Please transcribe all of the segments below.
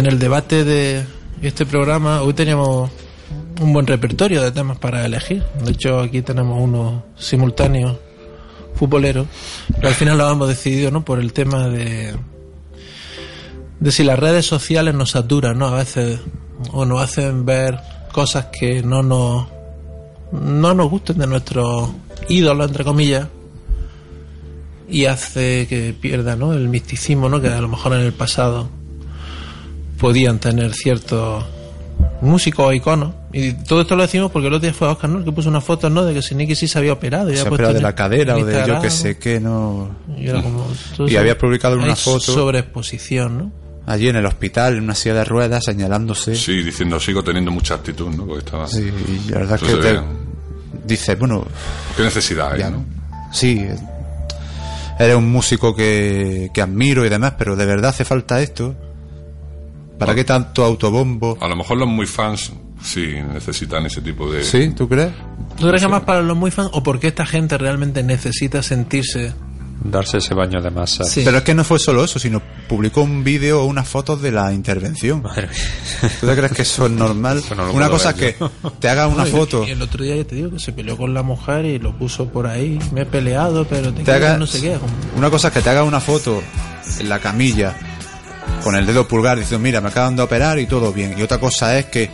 En el debate de este programa, hoy teníamos un buen repertorio de temas para elegir. De hecho, aquí tenemos unos simultáneos futboleros, pero al final lo hemos decidido, ¿no? Por el tema de de si las redes sociales nos saturan, ¿no? A veces o nos hacen ver cosas que no nos no nos gusten de nuestros ídolos entre comillas y hace que pierda, ¿no? El misticismo, ¿no? Que a lo mejor en el pasado podían tener ciertos músicos o iconos. Y todo esto lo decimos porque el otro día fue Oscar, ¿no? El que puso una foto, ¿no? De que Nicky sí se había operado. Y Se había ha operado de la cadera o de yo que sé qué, no. Y, era como, Y había publicado una foto Sobreexposición, ¿no? allí en el hospital, en una silla de ruedas, señalándose. Sí, diciendo sigo teniendo mucha actitud, ¿no? Porque estaba... Sí, y la verdad es que te dices, bueno, ¿Qué necesidad hay, ya, no? sí, eres un músico que, que admiro y demás, pero ¿de verdad hace falta esto? ¿Para qué tanto autobombo? A lo mejor los muy fans sí necesitan ese tipo de... ¿Sí? ¿Tú crees? ¿Tú crees que más para los muy fans o porque esta gente realmente necesita sentirse Darse ese baño de masa. Sí. Pero es que no fue solo eso, sino publicó un vídeo o unas fotos de la intervención. Madre mía. ¿Tú te crees que eso es normal? Eso no una cosa es que te haga una No, foto, Y el otro día ya te digo que se peleó con la mujer y lo puso por ahí. Me he peleado, pero te, te haga, no sé qué. como- una cosa es que te haga una foto en la camilla con el dedo pulgar diciendo mira me acaban de operar y todo bien y otra cosa es que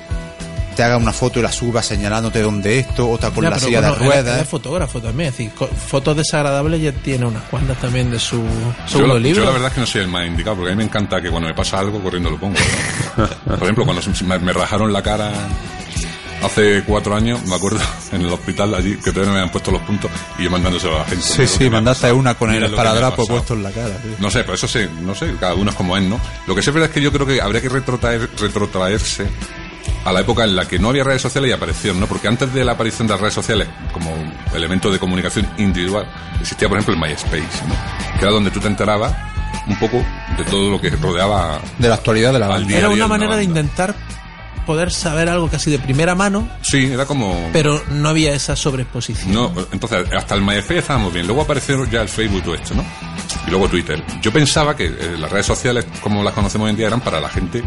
te haga una foto y la suba señalándote dónde esto otra con Ya, la silla bueno, de ruedas es fotógrafo también. Es decir, fotos desagradables ya tiene unas cuantas también de su Yo, segundo libro. yo la verdad es que no soy el más indicado, porque a mí me encanta que cuando me pasa algo, corriendo lo pongo. ¿no? Por ejemplo, cuando me rajaron la cara hace cuatro años, me acuerdo, en el hospital allí, que todavía no me habían puesto los puntos, y yo mandándoselo a la gente. sí sí mandaste una con el esparadrapo puesto en la cara sí. No sé, pero eso sí, no sé, cada uno es como es, ¿no? Lo que sí es verdad es que yo creo que habría que retrotraer- retrotraerse a la época en la que no había redes sociales y aparecieron, ¿no? Porque antes de la aparición de las redes sociales como elemento de comunicación individual, existía, por ejemplo, el MySpace, ¿no? Que era donde tú te enterabas un poco de todo lo que rodeaba de la actualidad de la banda. Era una manera de intentar poder saber algo casi de primera mano, Sí, era como... pero no había esa sobreexposición. No, entonces, hasta el MySpace estábamos bien. Luego apareció ya el Facebook y todo esto, ¿no? Y luego Twitter. Yo pensaba que eh, las redes sociales, como las conocemos hoy en día, eran para la gente,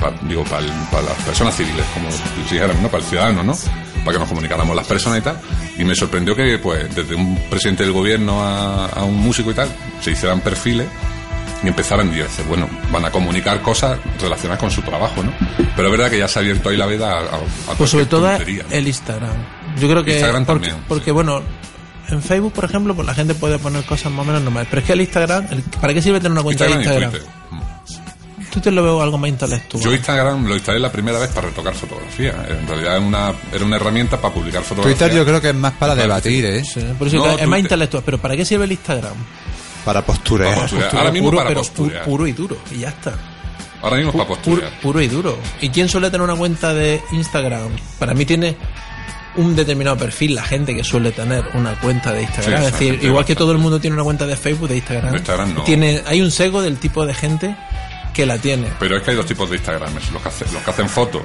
pa- digo, para, el- para las personas civiles, como si dijéramos, ¿no? Para el ciudadano, ¿no? Para que nos comunicáramos las personas y tal. Y me sorprendió que, pues, desde un presidente del gobierno a, a un músico y tal, se hicieran perfiles y empezaran y yo decía, bueno, van a comunicar cosas relacionadas con su trabajo, ¿no? Pero es verdad que ya se ha abierto ahí la veda a, a, a Pues sobre todo tontería, ¿no? el Instagram. Yo creo que Instagram porque, también, porque sí. bueno, en Facebook, por ejemplo, pues la gente puede poner cosas más o menos normales, pero es que el Instagram, el- ¿para qué sirve tener una cuenta Instagram de Instagram? Twitter. Mm. Twitter lo veo algo más intelectual. Yo Instagram lo instalé la primera vez para retocar fotografía. En realidad era una, era una herramienta para publicar fotografías. Twitter yo creo que es más para debatir ¿eh? Sí, por eso No, es más intelectual. Pero ¿para qué sirve el Instagram? Para posturear Para posturear. Ahora mismo puro, para pero posturear. pu- puro y duro, y ya está. Ahora mismo es para posturear. puro y duro. ¿Y quién suele tener una cuenta de Instagram? Para mí tiene un determinado perfil la gente que suele tener una cuenta de Instagram. Sí, es decir, igual que todo el mundo tiene una cuenta de Facebook, de Instagram. De Instagram no. Tiene, hay un sesgo del tipo de gente que la tiene. Pero es que hay dos tipos de Instagram. Los que, hacen, los que hacen fotos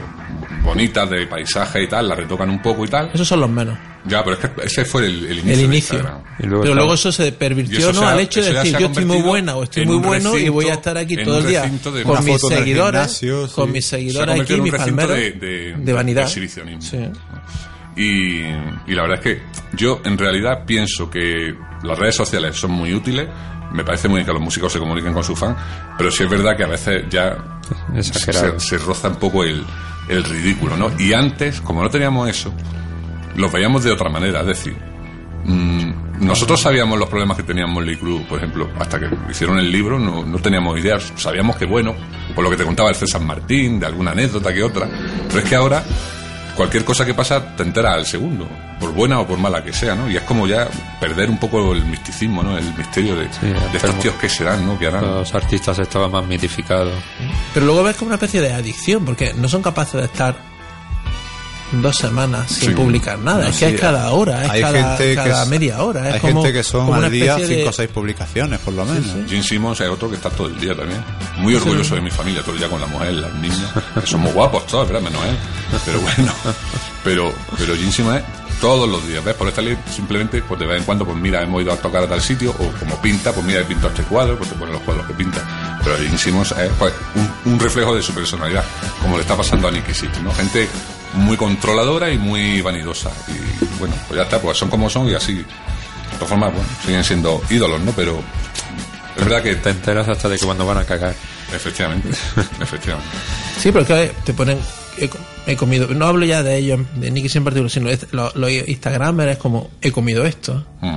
bonitas de paisaje y tal, las retocan un poco y tal. Esos son los menos. Ya, pero es que ese fue el, el inicio. El de inicio. Instagram. Y luego Pero está- luego eso se pervirtió eso ¿no? se ha- al hecho de decir yo estoy muy buena o estoy muy bueno y voy a estar aquí todo el día de- con mis seguidores, gimnasio, sí. con mis seguidores aquí, recinto palmeros de, de, de vanidad. de. Sí. Y, y la verdad es que yo en realidad pienso que las redes sociales son muy útiles. Me parece muy bien que los músicos se comuniquen con su fan, pero sí es verdad que a veces ya se, se roza un poco el, el ridículo, ¿no? Y antes, como no teníamos eso, los veíamos de otra manera, es decir, mm, nosotros sabíamos los problemas que tenía Motley Crue, por ejemplo, hasta que hicieron el libro, no, no teníamos ideas, sabíamos que bueno, por lo que te contaba el César Martín, de alguna anécdota que otra, pero es que ahora cualquier cosa que pasa te enteras al segundo, por buena o por mala que sea, ¿no? Y es como ya perder un poco el misticismo, ¿no? El misterio de, de estos tíos que serán, ¿no? Que harán. Los artistas estaban más mitificados. Pero luego ves como una especie de adicción, porque no son capaces de estar dos semanas sin Sí. publicar nada. No, es que sí, es cada hora, es hay cada, gente que cada media hora. Es Hay como, gente que son al día de- 5 o 6 publicaciones, por lo menos. Gene Simmons es otro que está todo el día también. Muy orgulloso de mi familia, todo el día con la mujer, las niñas. Que somos guapos todos, ¿verdad? Menos él. Pero bueno. Pero, pero Gene Simmons es todos los días. ¿Ves? Por esta ley simplemente, pues de vez en cuando, pues mira, hemos ido a tocar a tal sitio, o como pinta, pues mira, he pintado este cuadro, pues te pone los cuadros que pinta. Pero Gene Simmons es pues, un, un reflejo de su personalidad, como le está pasando a Nicky Six, ¿no? Gente muy controladora y muy vanidosa. Y bueno, pues ya está, pues son como son y así. De todas formas, bueno, siguen siendo ídolos, ¿no? Pero es verdad que Te enteras hasta de que cuando van a cagar. Efectivamente, efectivamente. Sí, pero es que te ponen. He, co- he comido. No hablo ya de ellos, de Nicky en particular, sino de los, los Instagramers es como. He comido esto. Mm.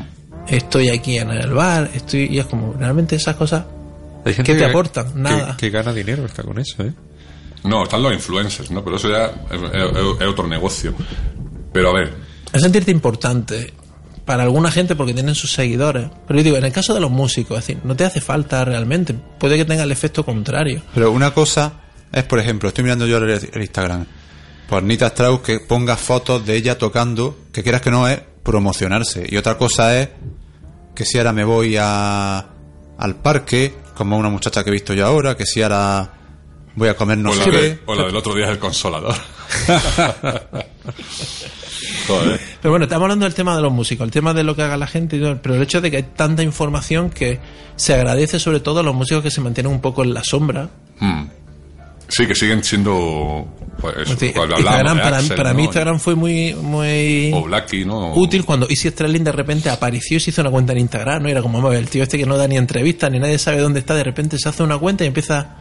Estoy aquí en el bar. Estoy. Y es como. Realmente esas cosas. ¿Qué te que- aportan? que- Nada. Que, gana dinero está con eso, ¿eh? No, están los influencers, ¿no? Pero eso ya es, es- es otro negocio. Pero a ver, Es sentirte importante para alguna gente porque tienen sus seguidores. Pero yo digo, en el caso de los músicos, es decir, no te hace falta realmente. Puede que tenga el efecto contrario. Pero una cosa es, por ejemplo, estoy mirando yo el, el Instagram, por Nita Strauss que ponga fotos de ella tocando, que quieras que no es promocionarse. Y otra cosa es que si ahora me voy a, al parque, como una muchacha que he visto yo ahora, que si ahora voy a comer no o, sé la, qué. de- o la del otro día es el consolador. Joder. Pero bueno, estamos hablando del tema de los músicos, el tema de lo que haga la gente, y todo, pero el hecho de que hay tanta información que se agradece sobre todo a los músicos que se mantienen un poco en la sombra. Mm. Sí, que siguen siendo. Pues, Instagram, para, Axel, para ¿no? mí Instagram fue muy, muy O Blackie, ¿no? útil cuando Easy Sterling de repente apareció y se hizo una cuenta en Instagram, ¿no? Era como, "Vamos a ver, el tío este que no da ni entrevistas, ni nadie sabe dónde está, de repente se hace una cuenta y empieza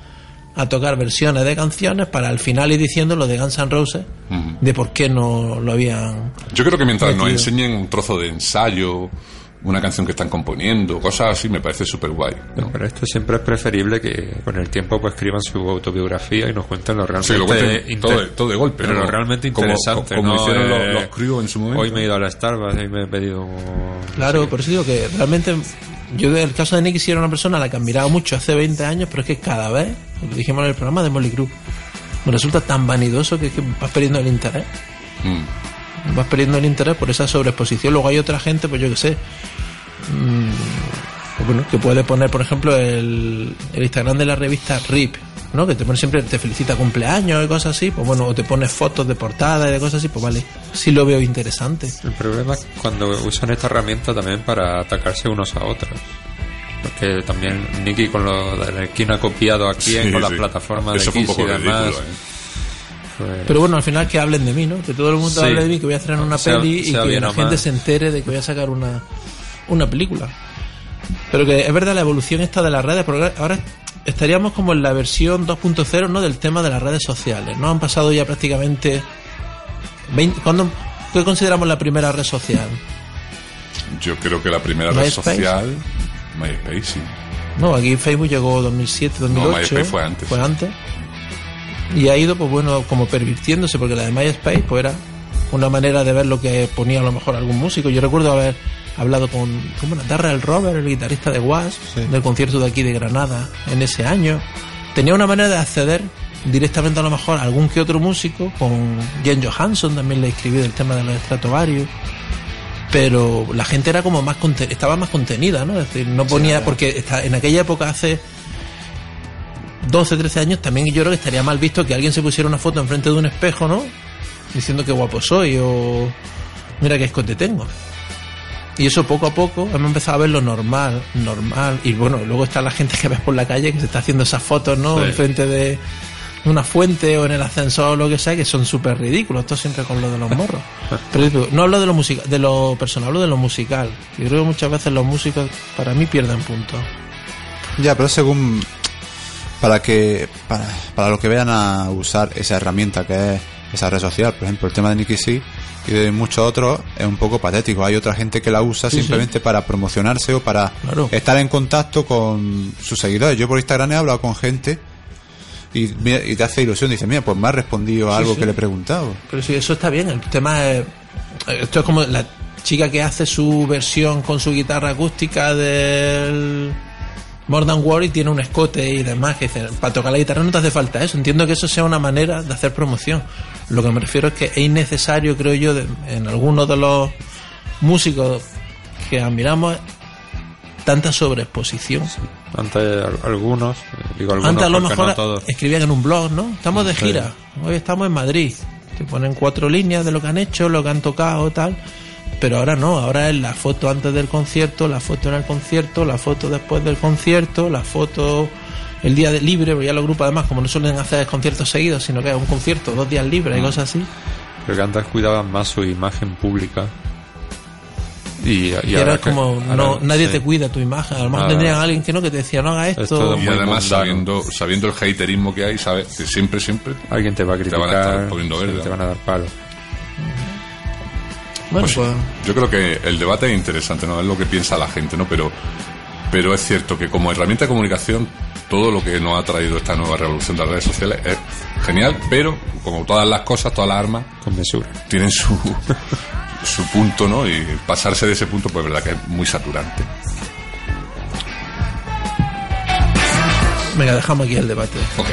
a tocar versiones de canciones para al final ir diciendo lo de Guns N' Roses, Ujú. de por qué no lo habían... Yo creo que mientras nos Metido. enseñen un trozo de ensayo, una canción que están componiendo, cosas así, me parece súper guay. ¿no? Pero esto siempre es preferible que con el tiempo pues escriban su autobiografía y nos cuenten lo realmente Sí, lo cuenten todo de- todo de golpe, Pero ¿no? lo realmente Como- interesante. como ¿no? hicieron los- Eh, los Crew en su momento. Hoy me he ido a la Starbucks y me he pedido. Claro, por eso digo que realmente yo del caso de Nicky sí era una persona a la que admiraba mucho hace 20 años, pero es que cada vez, lo dijimos en el programa de Molly Crew, me resulta tan vanidoso que, es que vas perdiendo el interés. Mm. vas perdiendo el interés por esa sobreexposición. Luego hay otra gente, pues yo que sé, mm, pues bueno, que puede poner, por ejemplo, el, el Instagram de la revista RIP, ¿no? Que te pone siempre, te felicita cumpleaños y cosas así, pues bueno, o te pones fotos de portada y de cosas así, pues vale, sí lo veo interesante. El problema es cuando usan esta herramienta también para atacarse unos a otros. Porque también Nicky con lo de la esquina copiado aquí Sí, con las sí. plataformas de fue un poco y demás. ridículo, ¿eh? pues- Pero bueno, al final que hablen de mí, ¿no? Que todo el mundo Sí. hable de mí, que voy a hacer una Sea- peli y que la gente mal. se entere de que voy a sacar una, una película. Pero que es verdad la evolución esta de las redes, porque ahora estaríamos como en la versión 2.0, ¿no? Del tema de las redes sociales, ¿no? Han pasado ya prácticamente 20, ¿cuándo, ¿Qué consideramos la primera red social? Yo creo que la primera red MySpace. social. MySpace, sí. No, aquí Facebook llegó 2007, 2008. MySpace fue antes. Fue antes. Y ha ido, pues bueno, como pervirtiéndose, porque la de MySpace, pues era una manera de ver lo que ponía a lo mejor algún músico. Yo recuerdo haber hablado con, ¿cómo era? Darrell Robert, el guitarrista de Was, Sí. del concierto de aquí de Granada, en ese año. Tenía una manera de acceder directamente a lo mejor a algún que otro músico, con Jen Johansson también le escribí del tema de los Stratovarius pero la gente era como más estaba más contenida, ¿no? Es decir, no ponía porque está, en aquella época hace 12, 13 años también yo creo que estaría mal visto que alguien se pusiera una foto enfrente de un espejo, ¿no? Diciendo que guapo soy o mira qué escote tengo. Y eso poco a poco hemos empezado a ver lo normal, normal. Y bueno, luego está la gente que ves por la calle que se está haciendo esas fotos, ¿no? Sí. Enfrente de una fuente o en el ascensor o lo que sea, que son súper ridículos. Esto siempre con lo de los morros. Pero digo, no hablo de lo musical, de lo personal, hablo de lo musical. Yo creo que muchas veces los músicos, para mí, pierden puntos. Ya, pero según para que para, para los que vayan a usar esa herramienta que es esa red social, por ejemplo, el tema de Nicky C y de muchos otros es un poco patético. Hay otra gente que la usa Sí, simplemente para promocionarse o para Claro. estar en contacto con sus seguidores. Yo por Instagram he hablado con gente y, te hace ilusión. Dice, mira, pues me ha respondido a algo sí. que le he preguntado. Pero sí, eso está bien. El tema es. Esto es como la chica que hace su versión con su guitarra acústica del Modern War y tiene un escote y demás. Que dicen, para tocar la guitarra no te hace falta eso. Entiendo que eso sea una manera de hacer promoción. Lo que me refiero es que es innecesario, creo yo, de- en algunos de los músicos que admiramos, tanta sobreexposición. Antes al- algunos, digo algunos Antes a lo mejor no escribían en un blog, ¿no? Estamos de Sí. gira, hoy estamos en Madrid. Te ponen cuatro líneas de lo que han hecho, lo que han tocado, tal. Pero ahora no, ahora es la foto antes del concierto, la foto en el concierto, la foto después del concierto, la foto el día de libre, porque ya los grupos además como no suelen hacer conciertos seguidos, sino que es un concierto, dos días libres y cosas así. Creo que antes cuidaban más su imagen pública. Y, y Y, ahora ahora es que- como ahora no, nadie sí. te cuida tu imagen. A lo mejor tendrían a alguien que no, que te decía, no haga Es esto. Y además sabiendo, sabiendo el haterismo que hay, sabes que siempre, siempre Alguien te va a van a criticar, estar poniendo sí, verde. te van a dar palo. Bueno, Pues, pues, yo creo que el debate es interesante, ¿no? Es lo que piensa la gente, ¿no? Pero, pero es cierto que como herramienta de comunicación, todo lo que nos ha traído esta nueva revolución de las redes sociales es genial, pero como todas las cosas, todas las armas, Con mesura. tienen su, su punto, ¿no? Y pasarse de ese punto, pues es verdad que es muy saturante. venga, dejamos aquí el debate. Ok.